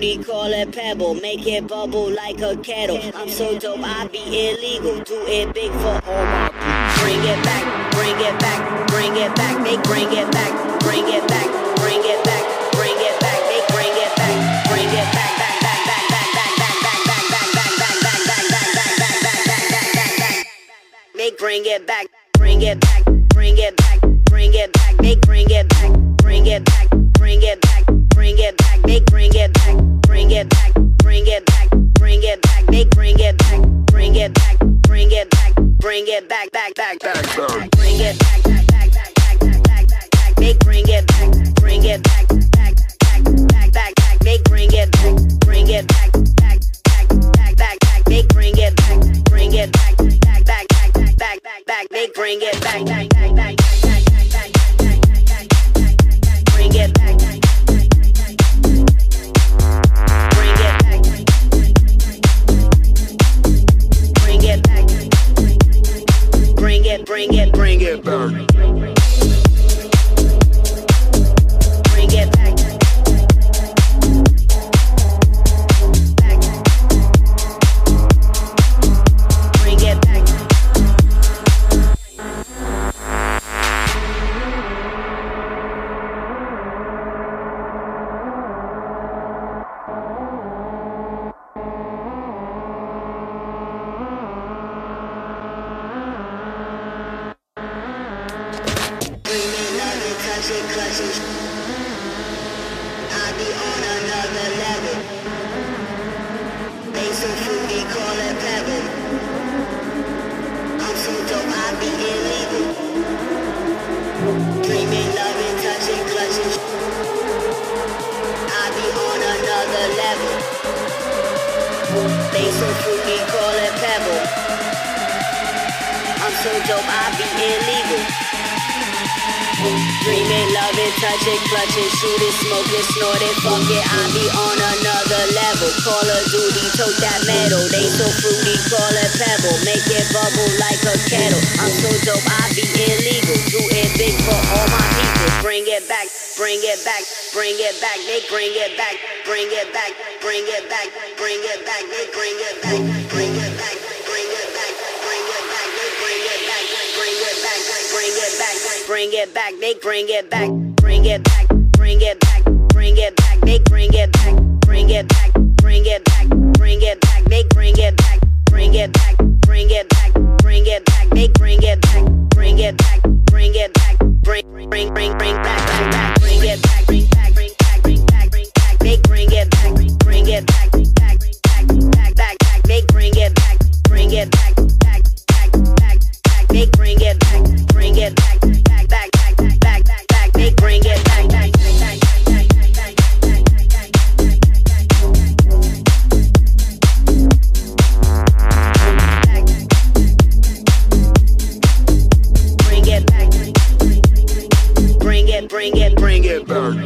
They call it pebble. Make it bubble like a kettle. I'm so dope, I be illegal. Do it big for all my people. Bring it back, bring it back, bring it back. They bring it back, bring it back, bring it back, bring it back. They bring it back, bring it back. Bring it back, bring it back bring it back, bring it back, make bring it back, bring it back, bring it back, bring it back, make bring it back, bring it back, bring it back, bring it back, make bring it back, bring it back, bring it back, bring it back, back, back, back, bring it back, back, back, back, back, back, back, back, make bring it back, bring it back, back, back, back, back, back, make bring it back, bring it back, back, back, back, back, back, make bring it back, bring it back, back, back, back, back, back, back, make bring it back, back, back. Bring it, bring it back. stay so freaky, call it pebble. I'm so dope, I be illegal. Dream it, love it, touch it, clutch it, shoot it, smoke it, snort it, fuck it. I be on another level. Call of duty, tote that metal. They so fruity, call it pebble. Make it bubble like a kettle. I'm so dope, I be illegal. Do it big for all my people. Bring it back, bring it back, bring it back. They bring it back bring it back, bring it back, bring it back. They bring it back, bring it back, bring it back, bring it back. They bring it back, bring it back, bring it back, bring it back. They bring it back, bring it back, bring it back, bring it back. They bring it back, bring it back, bring it back, bring it back. They bring it back, bring it back, bring it back, bring it back. They bring it back, bring it back, bring it back, bring bring bring bring bring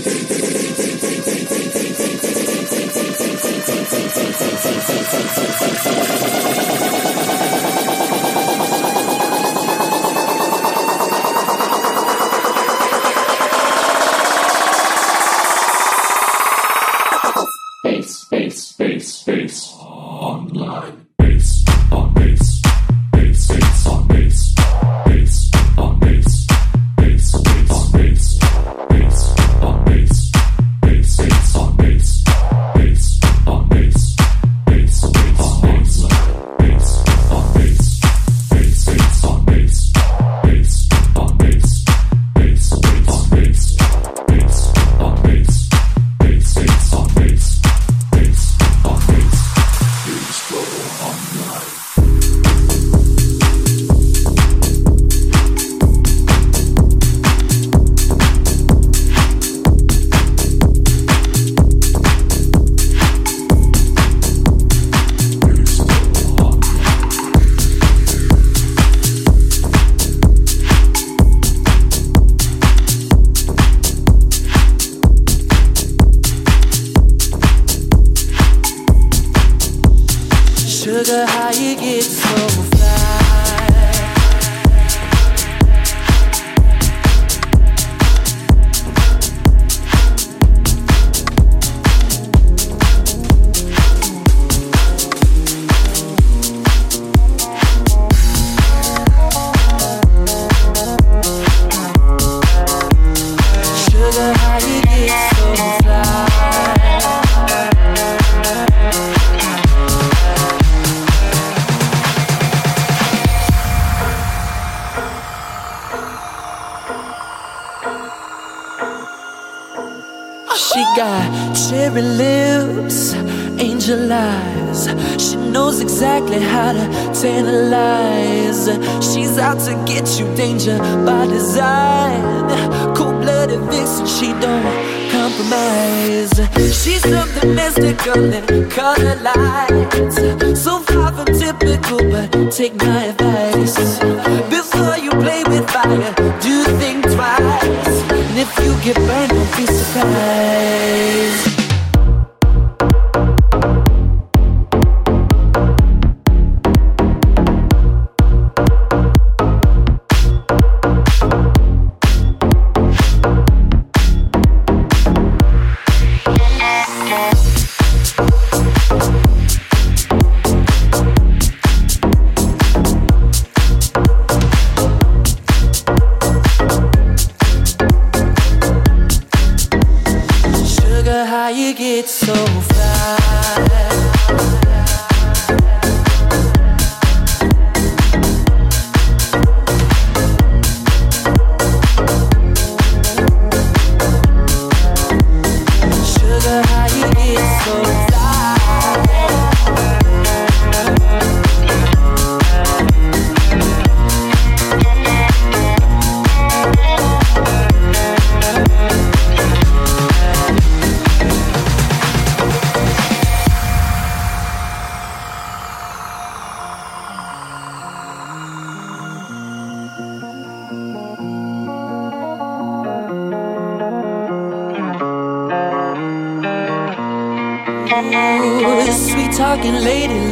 in color lights. So far from typical, but take my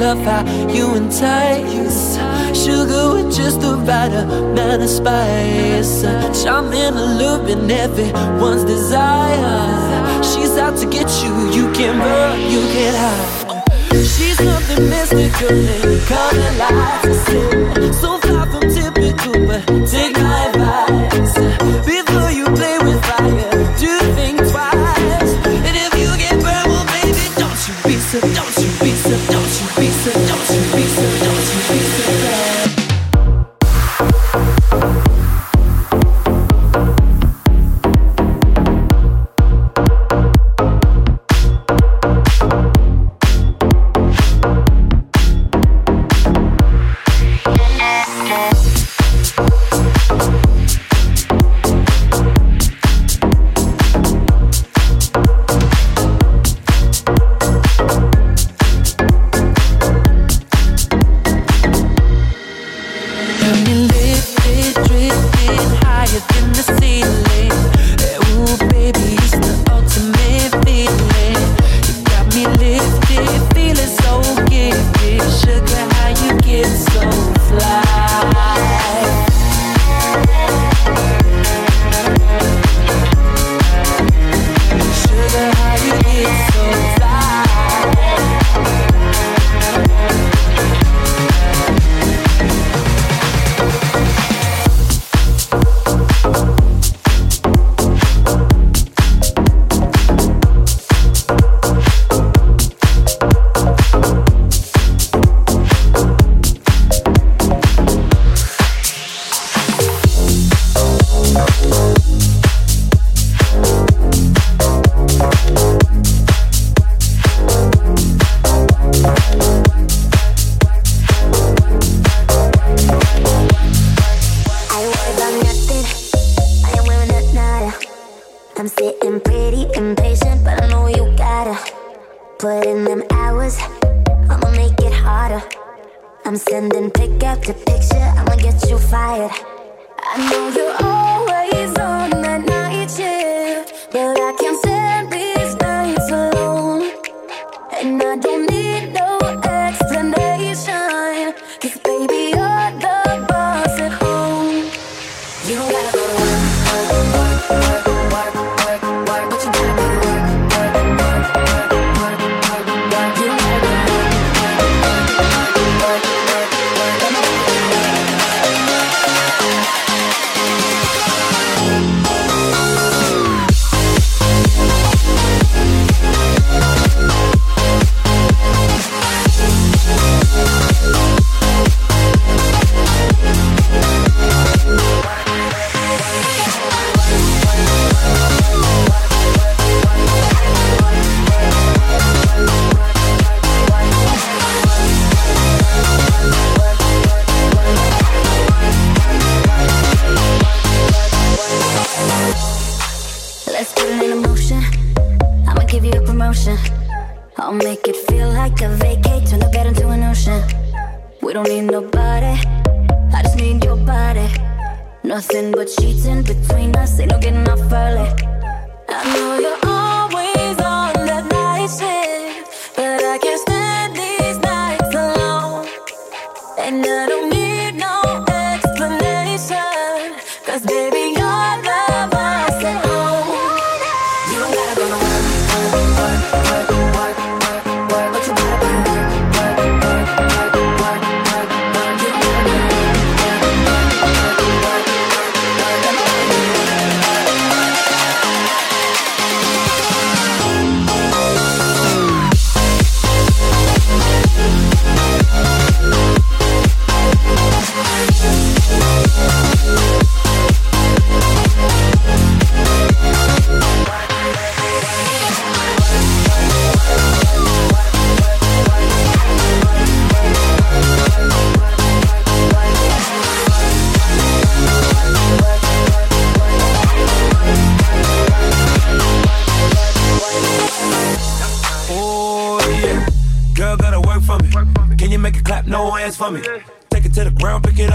stuff I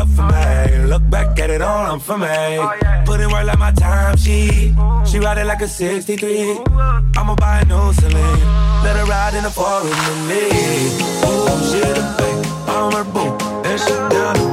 up for me. Look back at it all, I'm for me. Oh. Put in work like my time, she. She ride it like a 63. I'ma buy a new Celine. Let her ride in the forest with me. Ooh, she the thing. I'm her boo. And she down